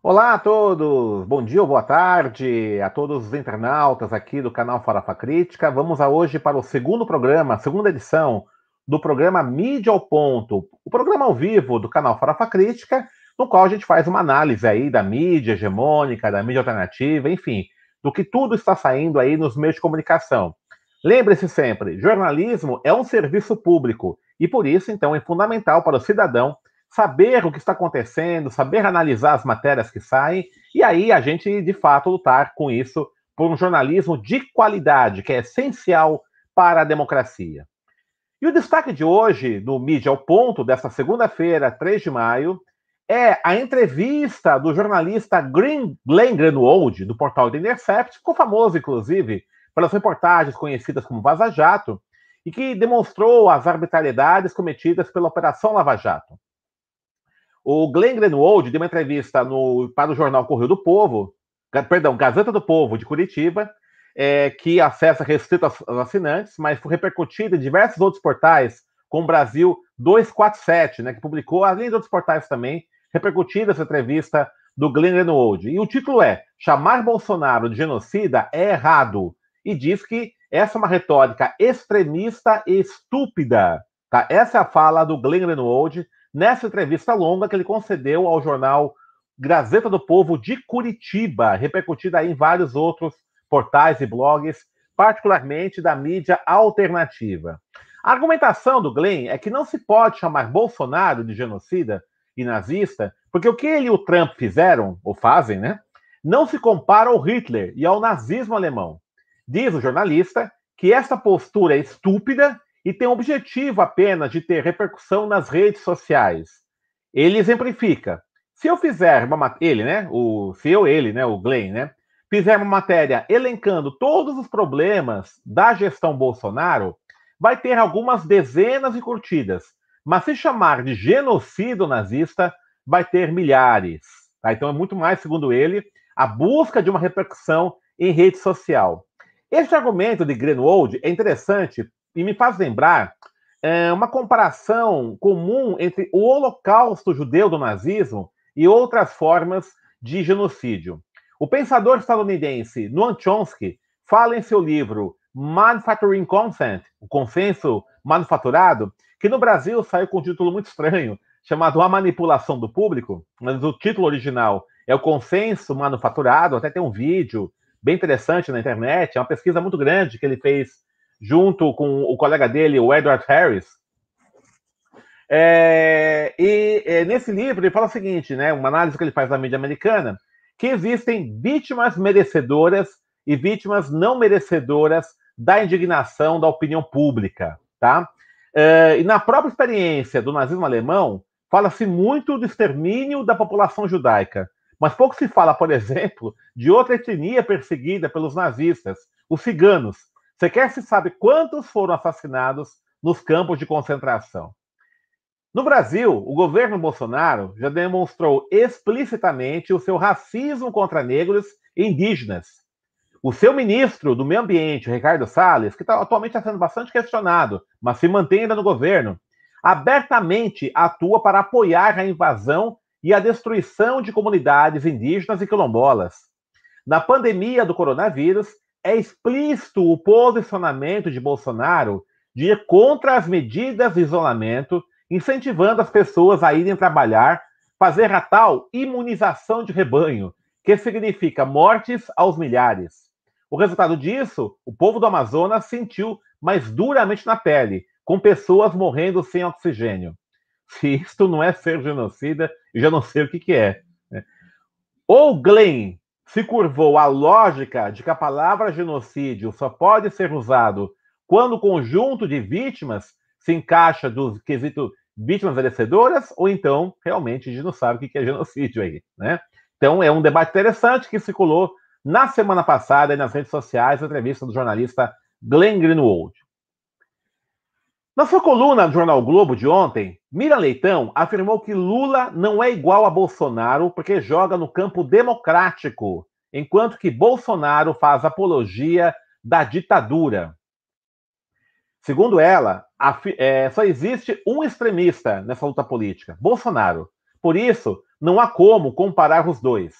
Olá a todos, bom dia ou boa tarde a todos os internautas aqui do canal Farofa Crítica. Vamos a hoje para o segundo programa, segunda edição do programa Mídia ao Ponto, o programa ao vivo do canal Farofa Crítica, no qual a gente faz uma análise aí da mídia hegemônica, da mídia alternativa, enfim, do que tudo está saindo aí nos meios de comunicação. Lembre-se sempre, jornalismo é um serviço público e por isso, então, é fundamental para o cidadão saber o que está acontecendo, saber analisar as matérias que saem, e aí a gente, de fato, lutar com isso por um jornalismo de qualidade, que é essencial para a democracia. E o destaque de hoje, no Mídia ao Ponto, desta segunda-feira, 3 de maio, é a entrevista do jornalista Green, Glenn Greenwald, do portal The Intercept, ficou famoso, inclusive, pelas reportagens conhecidas como Vaza Jato, e que demonstrou as arbitrariedades cometidas pela Operação Lava Jato. O Glenn Greenwald deu uma entrevista no, para o jornal Correio do Povo, perdão, Gazeta do Povo de Curitiba, é, que acessa restrito aos, assinantes, mas foi repercutida em diversos outros portais, como Brasil 247, né, que publicou, além de outros portais também, repercutida essa entrevista do Glenn Greenwald. E o título é Chamar Bolsonaro de genocida é errado. E diz que essa é uma retórica extremista e estúpida. Tá? Essa é a fala do Glenn Greenwald nessa entrevista longa que ele concedeu ao jornal Gazeta do Povo de Curitiba, repercutida em vários outros portais e blogs, particularmente da mídia alternativa. A argumentação do Glenn é que não se pode chamar Bolsonaro de genocida e nazista, porque o que ele e o Trump fizeram, ou fazem, né, não se compara ao Hitler e ao nazismo alemão. Diz o jornalista que essa postura é estúpida e tem o objetivo apenas de ter repercussão nas redes sociais. Ele exemplifica. Se eu fizer uma ele, né, o se eu ele, né, o Glenn, né, fizer uma matéria elencando todos os problemas da gestão Bolsonaro, vai ter algumas dezenas de curtidas. Mas se chamar de genocídio nazista, vai ter milhares. Tá? Então é muito mais, segundo ele, a busca de uma repercussão em rede social. Este argumento de Greenwald é interessante e me faz lembrar é, uma comparação comum entre o holocausto judeu do nazismo e outras formas de genocídio. O pensador estadunidense Noam Chomsky fala em seu livro Manufacturing Consent, o consenso manufaturado, que no Brasil saiu com um título muito estranho, chamado A Manipulação do Público, mas o título original é o Consenso Manufaturado, até tem um vídeo bem interessante na internet, é uma pesquisa muito grande que ele fez junto com o colega dele, o Edward Harris. É, e é, nesse livro ele fala o seguinte, né, uma análise que ele faz da mídia americana, que existem vítimas merecedoras e vítimas não merecedoras da indignação da opinião pública, tá? É, e na própria experiência do nazismo alemão, fala-se muito do extermínio da população judaica, mas pouco se fala, por exemplo, de outra etnia perseguida pelos nazistas, os ciganos, Sequer se sabe quantos foram assassinados nos campos de concentração. No Brasil, o governo Bolsonaro já demonstrou explicitamente o seu racismo contra negros e indígenas. O seu ministro do Meio Ambiente, Ricardo Salles, que tá, atualmente está sendo bastante questionado, mas se mantém ainda no governo, abertamente atua para apoiar a invasão e a destruição de comunidades indígenas e quilombolas. Na pandemia do coronavírus, é explícito o posicionamento de Bolsonaro de ir contra as medidas de isolamento, incentivando as pessoas a irem trabalhar, fazer a tal imunização de rebanho, que significa mortes aos milhares. O resultado disso, o povo do Amazonas sentiu mais duramente na pele, com pessoas morrendo sem oxigênio. Se isto não é ser genocida, eu já não sei o que, que é. Né? Ou Glenn se curvou à lógica de que a palavra genocídio só pode ser usado quando o conjunto de vítimas se encaixa do quesito vítimas merecedoras, ou então realmente a gente não sabe o que é genocídio aí, né? Então é um debate interessante que circulou na semana passada nas redes sociais, a entrevista do jornalista Glenn Greenwald. Na sua coluna do Jornal Globo de ontem, Mira Leitão afirmou que Lula não é igual a Bolsonaro porque joga no campo democrático, enquanto que Bolsonaro faz apologia da ditadura. Segundo ela, é, só existe um extremista nessa luta política, Bolsonaro. Por isso, não há como comparar os dois.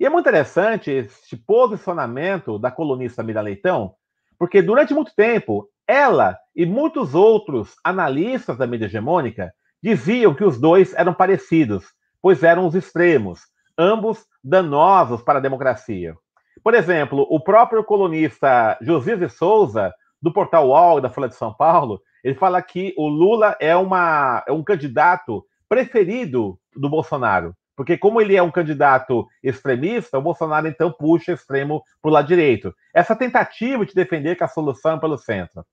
E é muito interessante este posicionamento da colunista Mira Leitão, porque durante muito tempo ela e muitos outros analistas da mídia hegemônica diziam que os dois eram parecidos, pois eram os extremos, ambos danosos para a democracia. Por exemplo, o próprio colunista José de Souza, do portal UOL da Folha de São Paulo, ele fala que o Lula é, uma, é um candidato preferido do Bolsonaro. Porque, como ele é um candidato extremista, o Bolsonaro então puxa extremo para o lado direito. Essa tentativa de defender que a solução é pelo centro.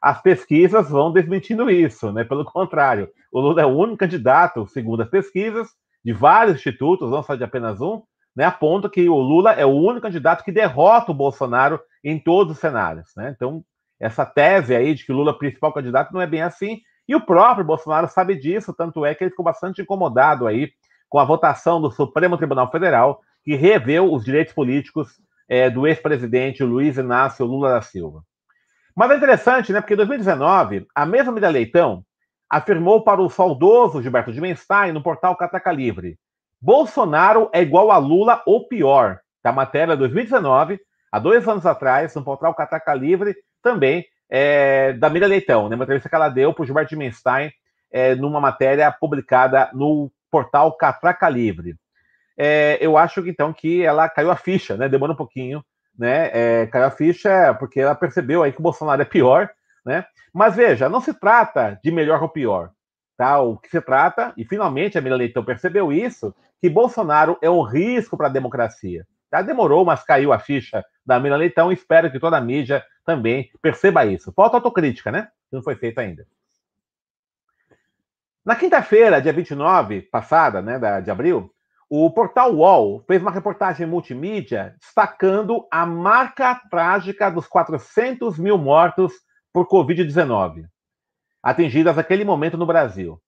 As pesquisas vão desmentindo isso, né? Pelo contrário, o Lula é o único candidato, segundo as pesquisas, de vários institutos, não só de apenas um, né? Aponta que o Lula é o único candidato que derrota o Bolsonaro em todos os cenários, né? Então, essa tese aí de que o Lula é o principal candidato não é bem assim. E o próprio Bolsonaro sabe disso, tanto é que ele ficou bastante incomodado aí com a votação do Supremo Tribunal Federal, que reveu os direitos políticos é, do ex-presidente Luiz Inácio Lula da Silva. Mas é interessante, né? Porque em 2019, a mesma Miriam Leitão afirmou para o saudoso Gilberto de Menstein no portal Cataca Livre: Bolsonaro é igual a Lula ou pior. Da matéria 2019, há dois anos atrás, no portal Cataca Livre, também é, da Miriam Leitão, né? Uma entrevista que ela deu para o Gilberto de Menstein é, numa matéria publicada no portal Catraca Livre. É, eu acho então que ela caiu a ficha, né? Demora um pouquinho, né? É, caiu a ficha porque ela percebeu aí que o Bolsonaro é pior, né? Mas veja, não se trata de melhor ou pior, tá? O que se trata, e finalmente a Mila Leitão percebeu isso, que Bolsonaro é um risco para a democracia. Tá? Demorou, mas caiu a ficha da Mila Leitão. Espero que toda a mídia também perceba isso. Falta autocrítica, né? Que não foi feita ainda. Na quinta-feira, dia 29, passada, né, de abril, o portal UOL fez uma reportagem multimídia destacando a marca trágica dos 400 mil mortos por Covid-19, atingidas naquele momento no Brasil.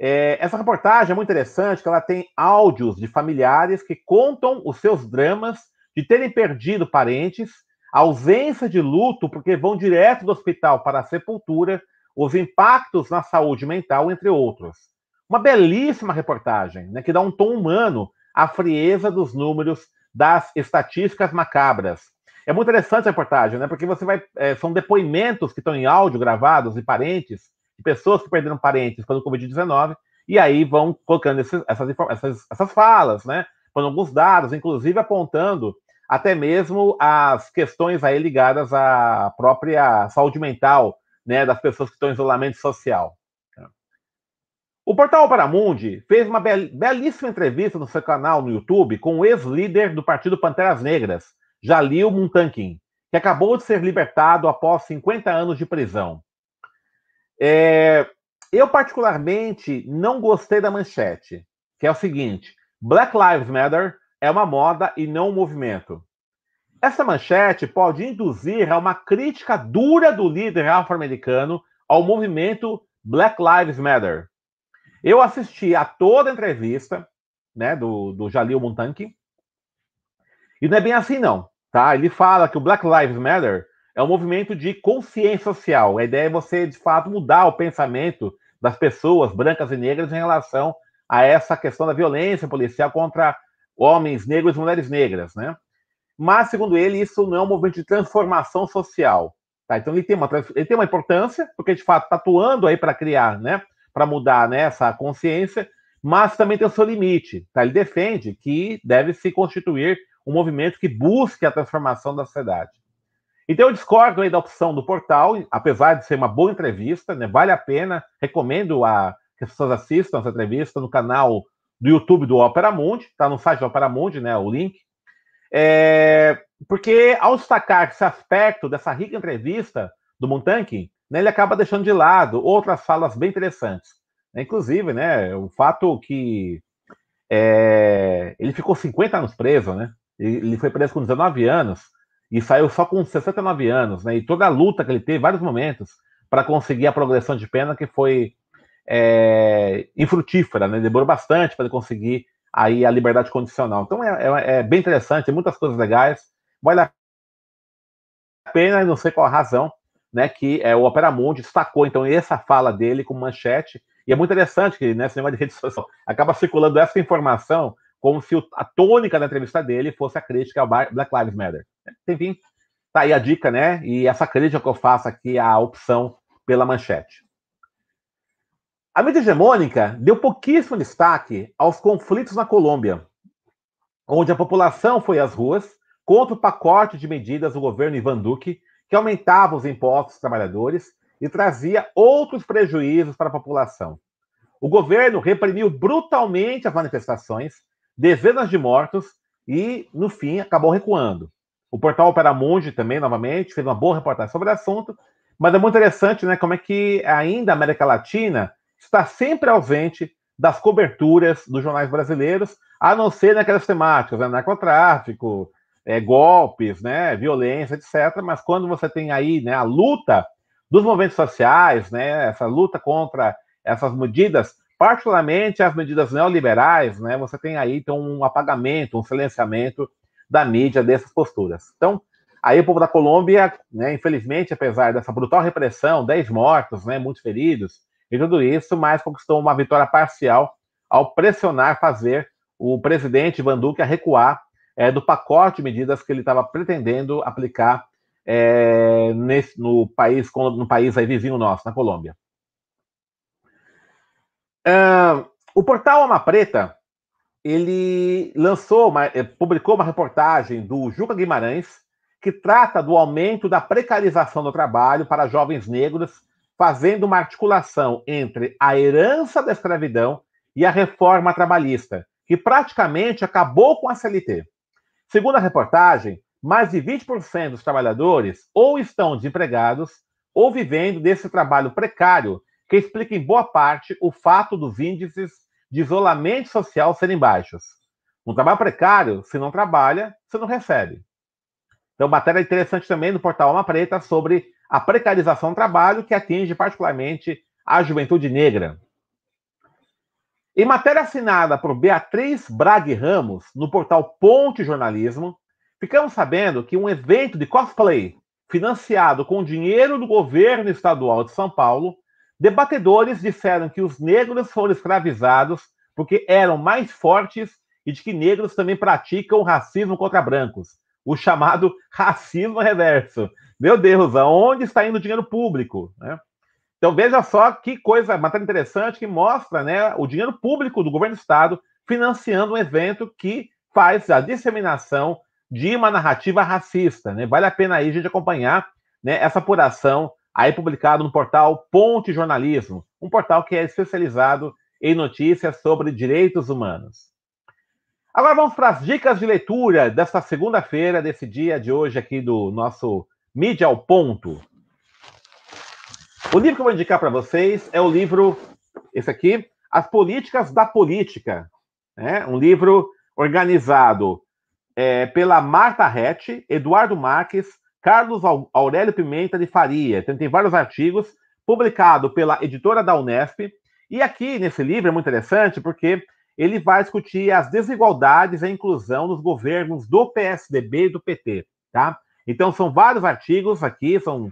É, essa reportagem é muito interessante, que ela tem áudios de familiares que contam os seus dramas de terem perdido parentes, ausência de luto, porque vão direto do hospital para a sepultura os impactos na saúde mental, entre outros. Uma belíssima reportagem, né, que dá um tom humano à frieza dos números das estatísticas macabras. É muito interessante a reportagem, né, porque você vai. É, são depoimentos que estão em áudio gravados de parentes, de pessoas que perderam parentes quando o Covid-19, e aí vão colocando esses, essas, essas, essas falas, né? Com alguns dados, inclusive apontando até mesmo as questões aí ligadas à própria saúde mental né, das pessoas que estão em isolamento social. O portal Paramundi fez uma belíssima entrevista no seu canal no YouTube com o ex-líder do Partido Panteras Negras, Jalil Muntankin, que acabou de ser libertado após 50 anos de prisão. É, eu, particularmente, não gostei da manchete, que é o seguinte: Black Lives Matter é uma moda e não um movimento. Essa manchete pode induzir a uma crítica dura do líder afro-americano ao movimento Black Lives Matter. Eu assisti a toda a entrevista né, do, do Jalil Montanque, e não é bem assim, não. Tá? Ele fala que o Black Lives Matter é um movimento de consciência social. A ideia é você, de fato, mudar o pensamento das pessoas brancas e negras em relação a essa questão da violência policial contra homens negros e mulheres negras, né? mas, segundo ele, isso não é um movimento de transformação social. Tá? Então, ele tem, uma, ele tem uma importância, porque, de fato, está atuando aí para criar, né, para mudar né, essa consciência, mas também tem o seu limite. Tá? Ele defende que deve se constituir um movimento que busque a transformação da sociedade. Então, eu discordo aí da opção do portal, apesar de ser uma boa entrevista, né, vale a pena, recomendo a, que as pessoas assistam essa entrevista no canal do YouTube do Opera Mundi, está no site do Opera Mundi, né, o link, é, porque ao destacar esse aspecto dessa rica entrevista do Montanque, né, ele acaba deixando de lado outras falas bem interessantes. Inclusive, né, o fato que é, ele ficou 50 anos preso, né? Ele foi preso com 19 anos e saiu só com 69 anos, né? E toda a luta que ele teve, vários momentos, para conseguir a progressão de pena que foi é, infrutífera, né? Demorou bastante para ele conseguir aí a liberdade condicional. Então é, é, é bem interessante, muitas coisas legais, vale a pena, não sei qual a razão, né, que é, o Opera Mundi destacou então essa fala dele como manchete, E é muito interessante que nesse negócio de rede social acaba circulando essa informação como se a tônica da entrevista dele fosse a crítica ao Black Lives Matter. Enfim, tá aí a dica, né? E essa crítica que eu faço aqui, a opção pela manchete. A mídia hegemônica deu pouquíssimo destaque aos conflitos na Colômbia, onde a população foi às ruas contra o pacote de medidas do governo Ivan Duque, que aumentava os impostos dos trabalhadores e trazia outros prejuízos para a população. O governo reprimiu brutalmente as manifestações, dezenas de mortos e, no fim, acabou recuando. O portal Opera Mundi também, novamente, fez uma boa reportagem sobre o assunto, mas é muito interessante né, como é que ainda a América Latina está sempre ausente das coberturas dos jornais brasileiros, a não ser naquelas temáticas, né, narcotráfico, é, golpes, né, violência, etc. Mas quando você tem aí né, a luta dos movimentos sociais, né, essa luta contra essas medidas, particularmente as medidas neoliberais, né, você tem aí então, um apagamento, um silenciamento da mídia dessas posturas. Então, aí o povo da Colômbia, né, infelizmente, apesar dessa brutal repressão, 10 mortos, né, muitos feridos, e tudo isso, mas conquistou uma vitória parcial ao pressionar fazer o presidente Van Duque a recuar é, do pacote de medidas que ele estava pretendendo aplicar é, nesse, no país, no país aí vizinho nosso, na Colômbia. Uh, o portal Alma Preta ele lançou, uma, eh, publicou uma reportagem do Juca Guimarães que trata do aumento da precarização do trabalho para jovens negros, fazendo uma articulação entre a herança da escravidão e a reforma trabalhista, que praticamente acabou com a CLT. Segundo a reportagem, mais de 20% dos trabalhadores ou estão desempregados ou vivendo desse trabalho precário, que explica em boa parte o fato dos índices de isolamento social serem baixos. Um trabalho precário, se não trabalha, você não recebe. Então, matéria interessante também no portal Alma Preta sobre a precarização do trabalho, que atinge particularmente a juventude negra. Em matéria assinada por Beatriz Brague Ramos, no portal Ponte Jornalismo, Ficamos sabendo que um evento de cosplay financiado com dinheiro do governo estadual de São Paulo, debatedores disseram que os negros foram escravizados porque eram mais fortes e de que negros também praticam racismo contra brancos, o chamado racismo reverso. Meu Deus, aonde está indo o dinheiro público? Né? Então veja só que coisa, matéria interessante que mostra né, o dinheiro público do governo do estado financiando um evento que faz a disseminação de uma narrativa racista. Né? Vale a pena aí a gente acompanhar né, essa apuração aí publicado no portal Ponte Jornalismo, um portal que é especializado em notícias sobre direitos humanos. Agora vamos para as dicas de leitura desta segunda-feira, desse dia de hoje aqui do nosso Mídia ao Ponto. O livro que eu vou indicar para vocês é o livro, esse aqui, As Políticas da Política. Né? Um livro organizado é, pela Marta Rett, Eduardo Marques, Carlos Aurélio Pimenta de Faria. Então, tem vários artigos publicados pela editora da Unesp. E aqui nesse livro é muito interessante porque ele vai discutir as desigualdades e a inclusão nos governos do PSDB e do PT, tá? Então são vários artigos aqui, são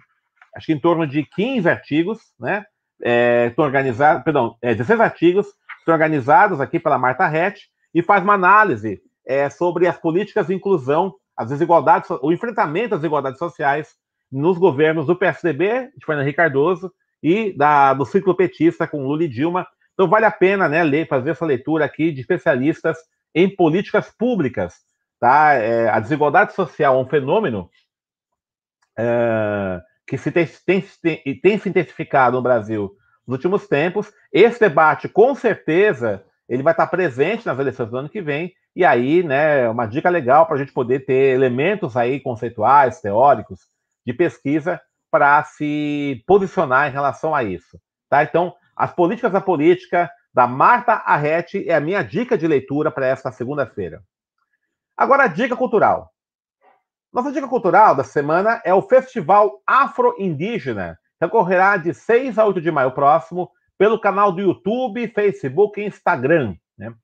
acho que em torno de 15 artigos, né? É, organizados, perdão, é, 16 artigos, estão organizados aqui pela Marta Rett e faz uma análise é, sobre as políticas de inclusão, as desigualdades, o enfrentamento às desigualdades sociais nos governos do PSDB, de Fernando Henrique Cardoso, e da, do ciclo petista com Lula e Dilma. Então vale a pena né, ler, fazer essa leitura aqui de especialistas em políticas públicas. Tá? É, a desigualdade social é um fenômeno é, que se tem, tem, tem, tem se intensificado no Brasil nos últimos tempos. Esse debate, com certeza, ele vai estar presente nas eleições do ano que vem, e aí, né, uma dica legal para a gente poder ter elementos aí conceituais, teóricos, de pesquisa para se posicionar em relação a isso. Tá? Então, as políticas da política da Marta Arrete é a minha dica de leitura para esta segunda-feira. Agora, a dica cultural. Nossa dica cultural da semana é o Festival Afro-Indígena, que ocorrerá de 6 a 8 de maio próximo pelo canal do YouTube, Facebook e Instagram. Né?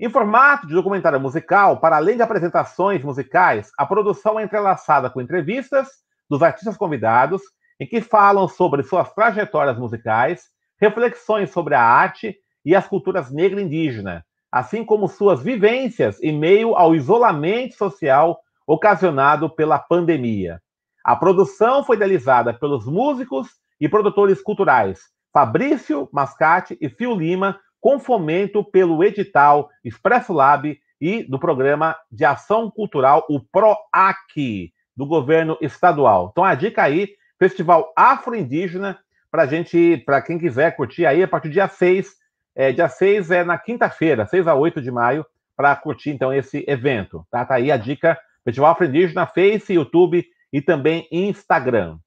Em formato de documentário musical, para além de apresentações musicais, a produção é entrelaçada com entrevistas dos artistas convidados, em que falam sobre suas trajetórias musicais, reflexões sobre a arte e as culturas negra e indígena, assim como suas vivências em meio ao isolamento social ocasionado pela pandemia. A produção foi idealizada pelos músicos e produtores culturais Fabrício Mascate e Fio Lima, com fomento pelo edital Expresso Lab e do programa de ação cultural, o PROAC, do governo estadual. Então, a dica aí, Festival Afro-Indígena, para gente, para quem quiser curtir aí, a partir do dia 6, é, dia 6 é na quinta-feira, 6 a 8 de maio, para curtir, então, esse evento. Tá? tá aí a dica, Festival Afro-Indígena, Face, YouTube e também Instagram.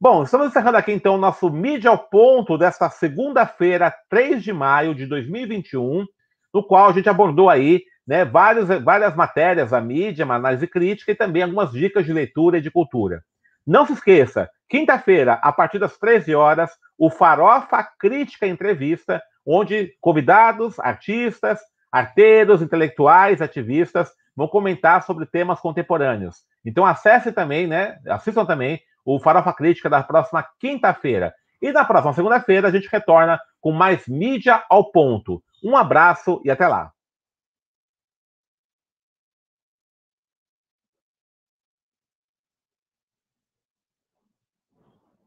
Bom, estamos encerrando aqui então o nosso Mídia ao Ponto desta segunda-feira, 3 de maio de 2021, no qual a gente abordou aí né, várias, matérias, a mídia, uma análise crítica e também algumas dicas de leitura e de cultura. Não se esqueça, quinta-feira, a partir das 13 horas, o Farofa Crítica Entrevista, onde convidados, artistas, arteiros, intelectuais, ativistas vão comentar sobre temas contemporâneos. Então acesse também, né? Assistam também o Farofa Crítica da próxima quinta-feira. E na próxima segunda-feira a gente retorna com mais mídia ao ponto. Um abraço e até lá.